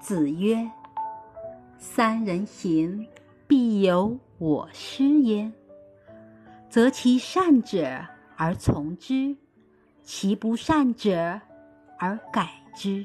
子曰三人行必有我师焉择其善者而从之其不善者而改之。